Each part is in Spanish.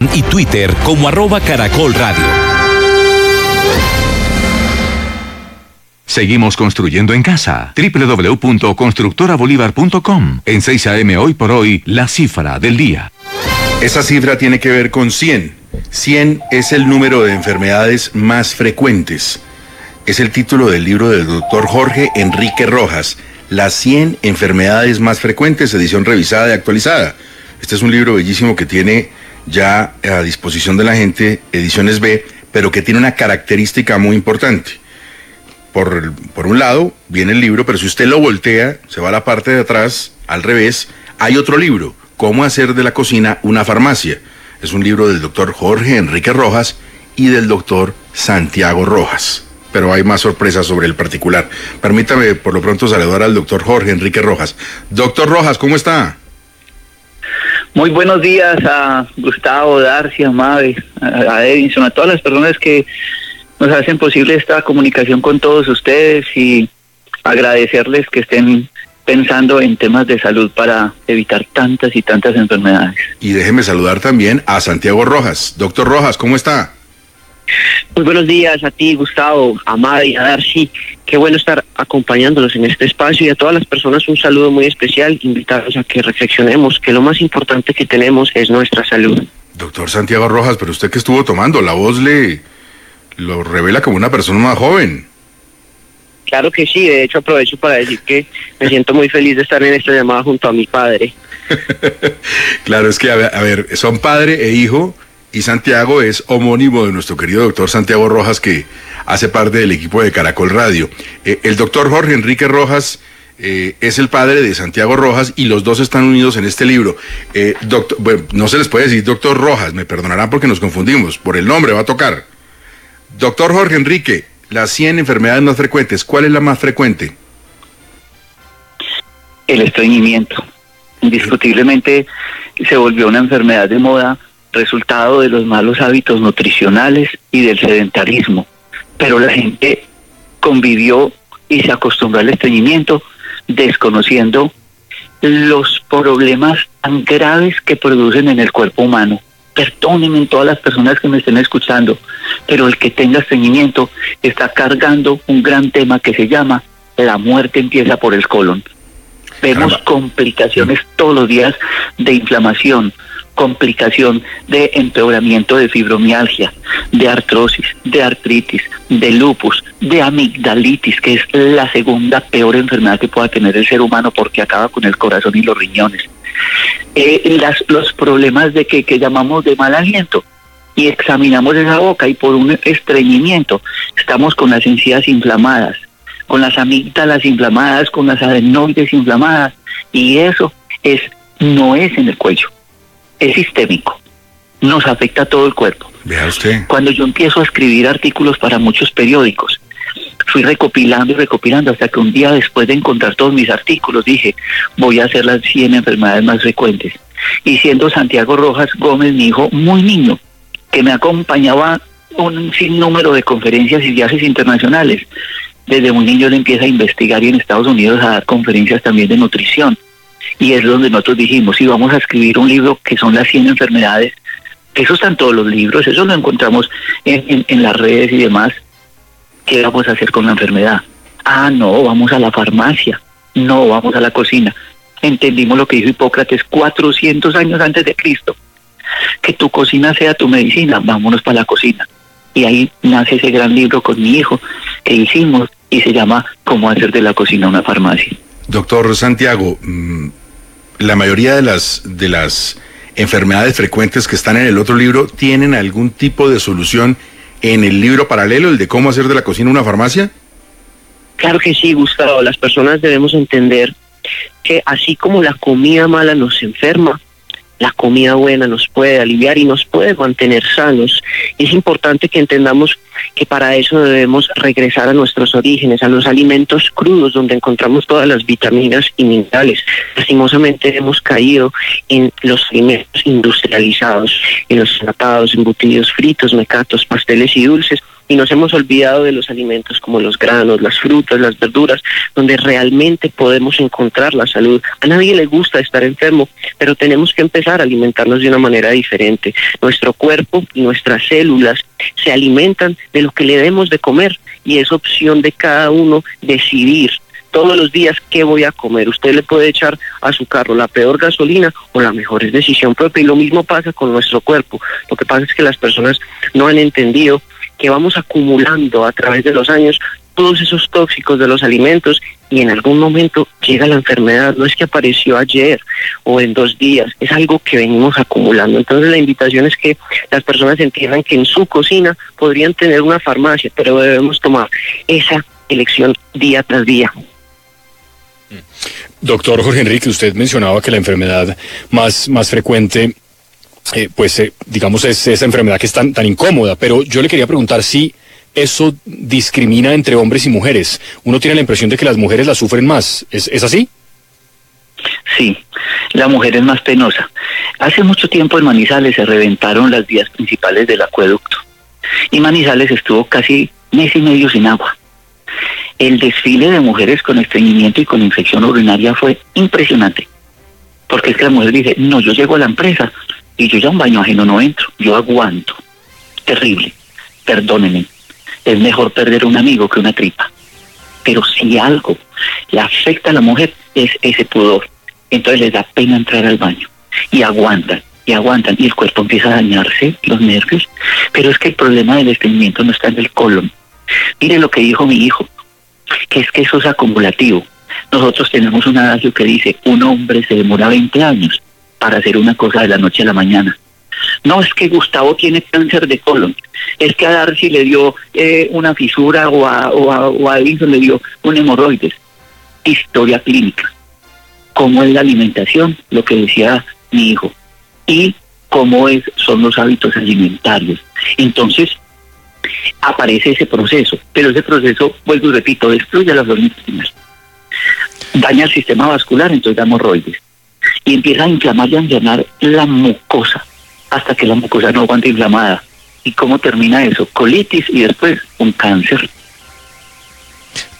y Twitter como arroba caracol radio. Seguimos construyendo en casa. www.constructorabolívar.com. En 6 AM hoy por hoy, la cifra del día. Esa cifra tiene que ver con 100. 100 es el número de enfermedades más frecuentes. Es el título del libro del doctor Jorge Enrique Rojas, Las 100 enfermedades más frecuentes, edición revisada y actualizada. Este es un libro bellísimo que tiene ya a disposición de la gente, ediciones B, pero que tiene una característica muy importante. Por, por, un lado viene el libro, pero si usted lo voltea, se va a la parte de atrás, al revés, hay otro libro, Cómo hacer de la cocina una farmacia. Es un libro del doctor Jorge Enrique Rojas y del doctor Santiago Rojas. Pero hay más sorpresas sobre el particular. Permítame por lo pronto saludar al doctor Jorge Enrique Rojas. Doctor Rojas, ¿cómo está? Muy buenos días a Gustavo, Darcy, a Mabe, a Edinson, a todas las personas que nos hacen posible esta comunicación con todos ustedes y agradecerles que estén pensando en temas de salud para evitar tantas y tantas enfermedades. Y déjeme saludar también a Santiago Rojas. Doctor Rojas, ¿cómo está? Muy buenos días a ti, Gustavo, a Madi, a Darcy. Qué bueno estar acompañándolos en este espacio y a todas las personas un saludo muy especial, invitarlos a que reflexionemos que lo más importante que tenemos es nuestra salud. Doctor Santiago Rojas, pero usted que estuvo tomando, la voz le lo revela como una persona más joven. Claro que sí, de hecho aprovecho para decir que me siento muy feliz de estar en esta llamada junto a mi padre. claro, es que, a ver, a ver, son padre e hijo y Santiago es homónimo de nuestro querido doctor Santiago Rojas, que hace parte del equipo de Caracol Radio. Eh, el doctor Jorge Enrique Rojas eh, es el padre de Santiago Rojas y los dos están unidos en este libro. Eh, doctor, bueno, no se les puede decir doctor Rojas, me perdonarán porque nos confundimos, por el nombre va a tocar. Doctor Jorge Enrique, las 100 enfermedades más frecuentes, ¿cuál es la más frecuente? El estreñimiento. Indiscutiblemente se volvió una enfermedad de moda resultado de los malos hábitos nutricionales y del sedentarismo. Pero la gente convivió y se acostumbró al estreñimiento desconociendo los problemas tan graves que producen en el cuerpo humano. Perdónenme todas las personas que me estén escuchando, pero el que tenga estreñimiento está cargando un gran tema que se llama la muerte empieza por el colon. Vemos complicaciones todos los días de inflamación, complicación de empeoramiento de fibromialgia, de artrosis, de artritis, de lupus, de amigdalitis, que es la segunda peor enfermedad que pueda tener el ser humano porque acaba con el corazón y los riñones. Eh, las, los problemas de que, que llamamos de mal aliento, y examinamos esa boca y por un estreñimiento estamos con las encías inflamadas, con las amígdalas inflamadas, con las adenoides inflamadas. Y eso es no es en el cuello, es sistémico, nos afecta a todo el cuerpo. Vea usted. Cuando yo empiezo a escribir artículos para muchos periódicos, fui recopilando y recopilando hasta que un día después de encontrar todos mis artículos dije, voy a hacer las 100 enfermedades más frecuentes. Y siendo Santiago Rojas Gómez mi hijo muy niño, que me acompañaba un sinnúmero de conferencias y viajes internacionales. Desde muy niño él empieza a investigar y en Estados Unidos a dar conferencias también de nutrición y es donde nosotros dijimos, si vamos a escribir un libro que son las 100 enfermedades, eso están todos los libros, eso lo encontramos en, en, las redes y demás, ¿qué vamos a hacer con la enfermedad? Ah, no, vamos a la farmacia, no, vamos a la cocina. Entendimos lo que dijo Hipócrates 400 años antes de Cristo, que tu cocina sea tu medicina, vámonos para la cocina. Y ahí nace ese gran libro con mi hijo que hicimos y se llama Cómo hacer de la cocina una farmacia. Doctor Santiago, mm, la mayoría de las, de las enfermedades frecuentes que están en el otro libro tienen algún tipo de solución en el libro paralelo, el de cómo hacer de la cocina una farmacia? Claro que sí, Gustavo. Las personas debemos entender que así como la comida mala nos enferma, la comida buena nos puede aliviar y nos puede mantener sanos. Es importante que entendamos que para eso debemos regresar a nuestros orígenes, a los alimentos crudos donde encontramos todas las vitaminas y minerales. Lastimosamente hemos caído en los alimentos industrializados, en los enlatados, embutidos, fritos, mecatos, pasteles y dulces y nos hemos olvidado de los alimentos como los granos, las frutas, las verduras, donde realmente podemos encontrar la salud. A nadie le gusta estar enfermo, pero tenemos que empezar a alimentarnos de una manera diferente. Nuestro cuerpo y nuestras células se alimentan de lo que le demos de comer y es opción de cada uno decidir todos los días qué voy a comer. Usted le puede echar a su carro la peor gasolina o la mejor es decisión propia. Y lo mismo pasa con nuestro cuerpo. Lo que pasa es que las personas no han entendido que vamos acumulando a través de los años todos esos tóxicos de los alimentos y en algún momento llega la enfermedad. No es que apareció ayer o en dos días, es algo que venimos acumulando. Entonces la invitación es que las personas entiendan que en su cocina podrían tener una farmacia, pero debemos tomar esa elección día tras día. Doctor Jorge Enrique, usted mencionaba que la enfermedad más, más frecuente, eh, pues eh, digamos, es esa enfermedad que es tan, tan incómoda, pero yo le quería preguntar si eso discrimina entre hombres y mujeres. Uno tiene la impresión de que las mujeres la sufren más. ¿Es, ¿Es así? Sí, la mujer es más penosa. Hace mucho tiempo en Manizales se reventaron las vías principales del acueducto y Manizales estuvo casi mes y medio sin agua el desfile de mujeres con estreñimiento y con infección urinaria fue impresionante. Porque es que la mujer dice, no, yo llego a la empresa y yo ya un baño ajeno no entro, yo aguanto. Terrible, perdónenme. Es mejor perder un amigo que una tripa. Pero si algo le afecta a la mujer es ese pudor. Entonces les da pena entrar al baño y aguantan y aguantan y el cuerpo empieza a dañarse, los nervios. Pero es que el problema del estreñimiento no está en el colon. Mire lo que dijo mi hijo que es que eso es acumulativo. Nosotros tenemos un adagio que dice, un hombre se demora 20 años para hacer una cosa de la noche a la mañana. No es que Gustavo tiene cáncer de colon, es que a Darcy le dio eh, una fisura o a, o, a, o le dio un hemorroides. Historia clínica. ¿Cómo es la alimentación? Lo que decía mi hijo. Y cómo es, son los hábitos alimentarios. Entonces, aparece ese proceso, pero ese proceso, vuelvo y repito, destruye las hormonas, daña el sistema vascular, entonces da hemorroides, y empieza a inflamar y a llenar la mucosa, hasta que la mucosa no aguanta inflamada. ¿Y cómo termina eso? Colitis y después un cáncer.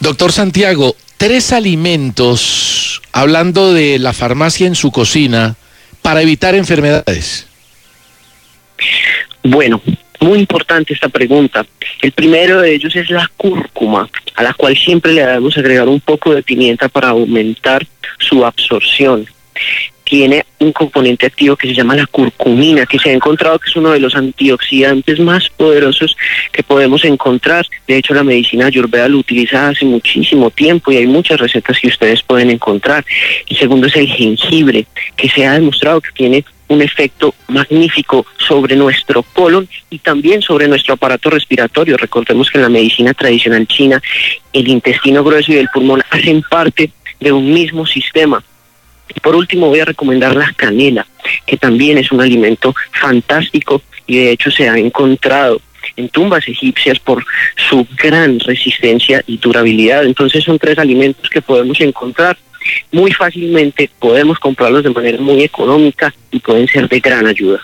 Doctor Santiago, tres alimentos, hablando de la farmacia en su cocina, para evitar enfermedades. Bueno, muy importante esta pregunta. El primero de ellos es la cúrcuma, a la cual siempre le debemos agregar un poco de pimienta para aumentar su absorción. Tiene un componente activo que se llama la curcumina, que se ha encontrado que es uno de los antioxidantes más poderosos que podemos encontrar. De hecho, la medicina ayurveda lo utiliza hace muchísimo tiempo y hay muchas recetas que ustedes pueden encontrar. El segundo es el jengibre, que se ha demostrado que tiene un efecto magnífico sobre nuestro colon y también sobre nuestro aparato respiratorio. Recordemos que en la medicina tradicional china el intestino grueso y el pulmón hacen parte de un mismo sistema. Y por último voy a recomendar la canela, que también es un alimento fantástico y de hecho se ha encontrado en tumbas egipcias por su gran resistencia y durabilidad. Entonces son tres alimentos que podemos encontrar muy fácilmente, podemos comprarlos de manera muy económica y pueden ser de gran ayuda.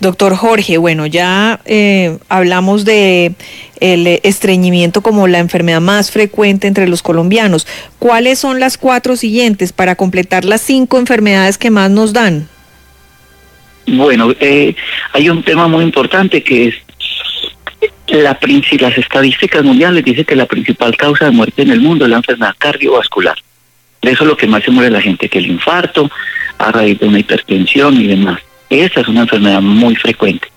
Doctor Jorge, bueno, ya eh, hablamos de el estreñimiento como la enfermedad más frecuente entre los colombianos. ¿Cuáles son las cuatro siguientes para completar las cinco enfermedades que más nos dan? Bueno, eh, hay un tema muy importante que es la, las estadísticas mundiales dicen que la principal causa de muerte en el mundo es la enfermedad cardiovascular. De eso es lo que más se muere la gente, que el infarto, a raíz de una hipertensión y demás. Esta es una enfermedad muy frecuente.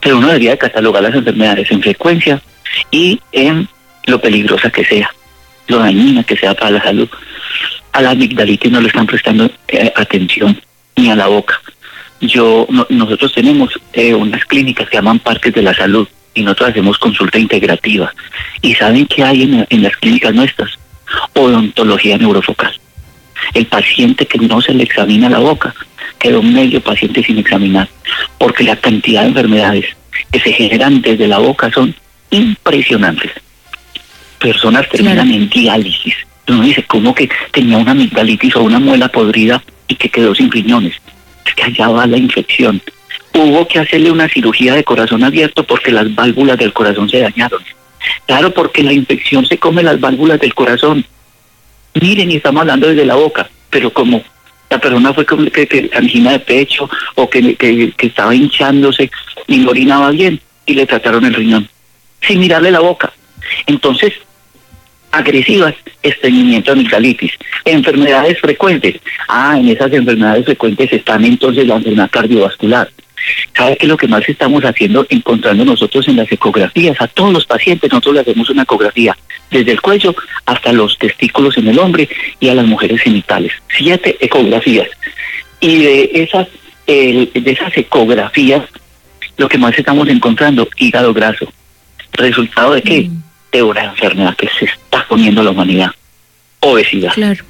Pero uno debería catalogar las enfermedades en frecuencia y en lo peligrosa que sea, lo dañina que sea para la salud. A la amigdalitis no le están prestando eh, atención, ni a la boca. Yo, nosotros tenemos eh, unas clínicas que llaman parques de la salud y nosotros hacemos consulta integrativa. ¿Y saben qué hay en, en las clínicas nuestras? Odontología neurofocal. El paciente que no se le examina la boca quedó medio paciente sin examinar, porque la cantidad de enfermedades que se generan desde la boca son impresionantes. Personas terminan en diálisis. Uno dice, ¿cómo que tenía una amigdalitis o una muela podrida y que quedó sin riñones? Es que allá va la infección. hubo que hacerle una cirugía de corazón abierto porque las válvulas del corazón se dañaron. Claro, porque la infección se come las válvulas del corazón. Miren, y estamos hablando desde la boca, pero como la persona fue con que, angina de pecho o que, que, que estaba hinchándose y no orinaba bien y le trataron el riñón sin mirarle la boca. Entonces, agresivas, estreñimiento, amigdalitis, enfermedades frecuentes. Ah, en esas enfermedades frecuentes están entonces la enfermedad cardiovascular. ¿Sabe qué es lo que más estamos haciendo? Encontrando nosotros en las ecografías. A todos los pacientes nosotros le hacemos una ecografía, desde el cuello hasta los testículos en el hombre y a las mujeres genitales. Siete ecografías. Y de esas, de esas ecografías, lo que más estamos encontrando, hígado graso. ¿Resultado de qué? Mm. De una enfermedad que se está poniendo la humanidad. Obesidad. Claro.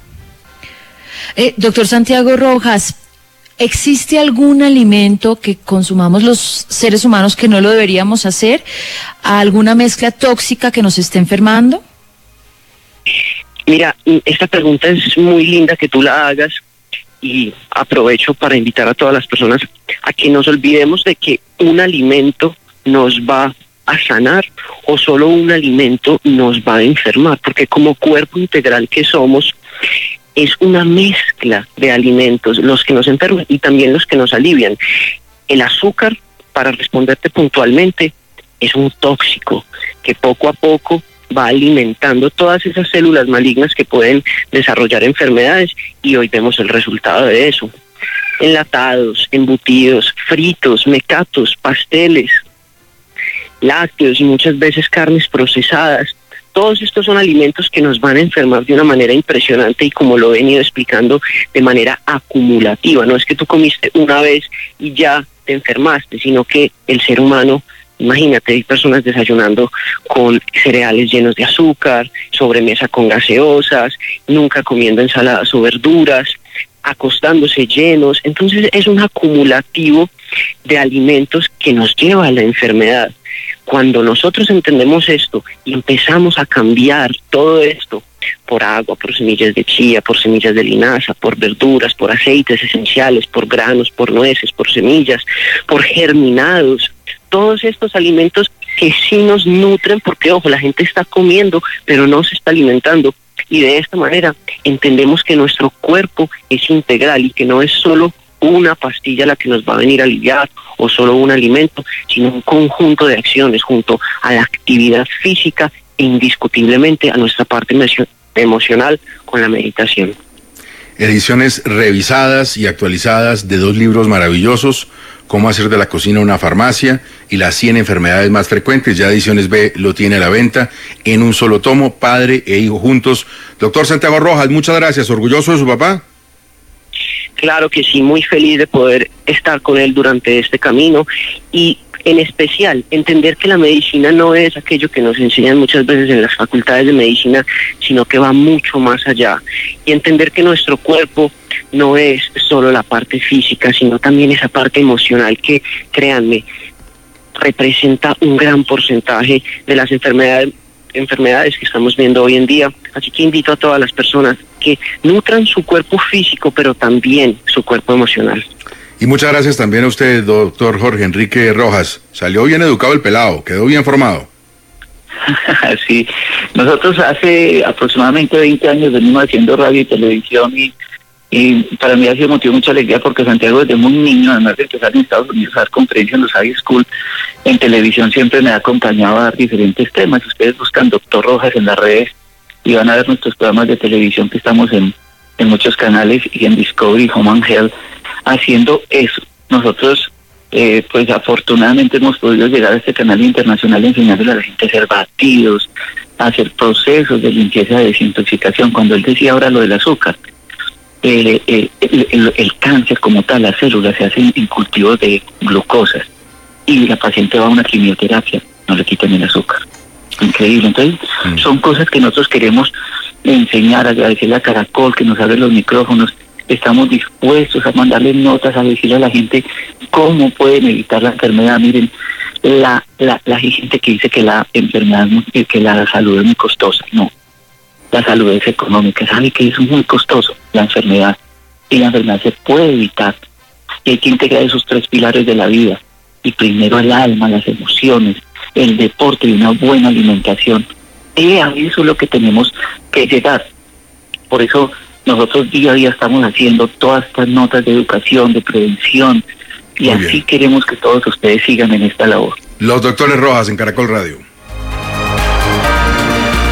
Eh, doctor Santiago Rojas, ¿Existe algún alimento que consumamos los seres humanos que no lo deberíamos hacer? ¿Alguna mezcla tóxica que nos esté enfermando? Mira, esta pregunta es muy linda que tú la hagas y aprovecho para invitar a todas las personas a que nos olvidemos de que un alimento nos va a sanar o solo un alimento nos va a enfermar, porque como cuerpo integral que somos, es una mezcla de alimentos, los que nos enferman y también los que nos alivian. El azúcar, para responderte puntualmente, es un tóxico que poco a poco va alimentando todas esas células malignas que pueden desarrollar enfermedades y hoy vemos el resultado de eso. Enlatados, embutidos, fritos, mecatos, pasteles, lácteos y muchas veces carnes procesadas todos estos son alimentos que nos van a enfermar de una manera impresionante y como lo he venido explicando, de manera acumulativa. No es que tú comiste una vez y ya te enfermaste, sino que el ser humano Imagínate, hay personas desayunando con cereales llenos de azúcar, sobremesa con gaseosas, nunca comiendo ensaladas o verduras, acostándose llenos. Entonces es un acumulativo de alimentos que nos lleva a la enfermedad. Cuando nosotros entendemos esto y empezamos a cambiar todo esto por agua, por semillas de chía, por semillas de linaza, por verduras, por aceites esenciales, por granos, por nueces, por semillas, por germinados, todos estos alimentos que sí nos nutren, porque ojo, la gente está comiendo, pero no se está alimentando. Y de esta manera entendemos que nuestro cuerpo es integral y que no es solo una pastilla la que nos va a venir a aliviar o solo un alimento, sino un conjunto de acciones junto a la actividad física e indiscutiblemente a nuestra parte emocional con la meditación. Ediciones revisadas y actualizadas de dos libros maravillosos, Cómo hacer de la cocina una farmacia y las 100 enfermedades más frecuentes. Ya Ediciones B lo tiene a la venta en un solo tomo, padre e hijo juntos. Doctor Santiago Rojas, muchas gracias. ¿Orgulloso de su papá? Claro que sí, muy feliz de poder estar con él durante este camino y en especial entender que la medicina no es aquello que nos enseñan muchas veces en las facultades de medicina, sino que va mucho más allá y entender que nuestro cuerpo no es solo la parte física, sino también esa parte emocional que, créanme, representa un gran porcentaje de las enfermedades enfermedades que estamos viendo hoy en día. Así que invito a todas las personas que nutran su cuerpo físico, pero también su cuerpo emocional. Y muchas gracias también a usted, doctor Jorge Enrique Rojas. Salió bien educado el pelado, quedó bien formado. sí, nosotros hace aproximadamente 20 años venimos haciendo radio y televisión y, para mí ha sido motivo de mucha alegría porque Santiago desde muy niño, además de empezar en Estados Unidos a dar conferencias en los high school, en televisión siempre me ha acompañado a dar diferentes temas. Ustedes buscan doctor Rojas en las redes y van a ver nuestros programas de televisión que estamos en, en muchos canales y en Discovery, Home and Health, haciendo eso. Nosotros, eh, pues afortunadamente hemos podido llegar a este canal internacional enseñándole a la gente a hacer batidos, a hacer procesos de limpieza de desintoxicación. Cuando él decía ahora lo del azúcar, eh, eh, el, cáncer como tal, las células se hacen en cultivos de glucosas y la paciente va a una quimioterapia, no le quitan el azúcar. Increíble. Entonces, mm. son cosas que nosotros queremos enseñar, agradecerle a Caracol que nos abre los micrófonos. Estamos dispuestos a mandarle notas, a decirle a la gente cómo pueden evitar la enfermedad. Miren, la, la, gente que dice que la enfermedad, que la salud es muy costosa. No, la salud es económica. Sabe que es muy costoso la enfermedad y la enfermedad se puede evitar Y hay que integrar esos tres pilares de la vida. Y primero el alma, las emociones, el deporte y una buena alimentación. Y a eso es lo que tenemos que llegar. Por eso nosotros día a día estamos haciendo todas estas notas de educación, de prevención, y Muy así bien. queremos que todos ustedes sigan en esta labor. Los doctores Rojas en Caracol Radio.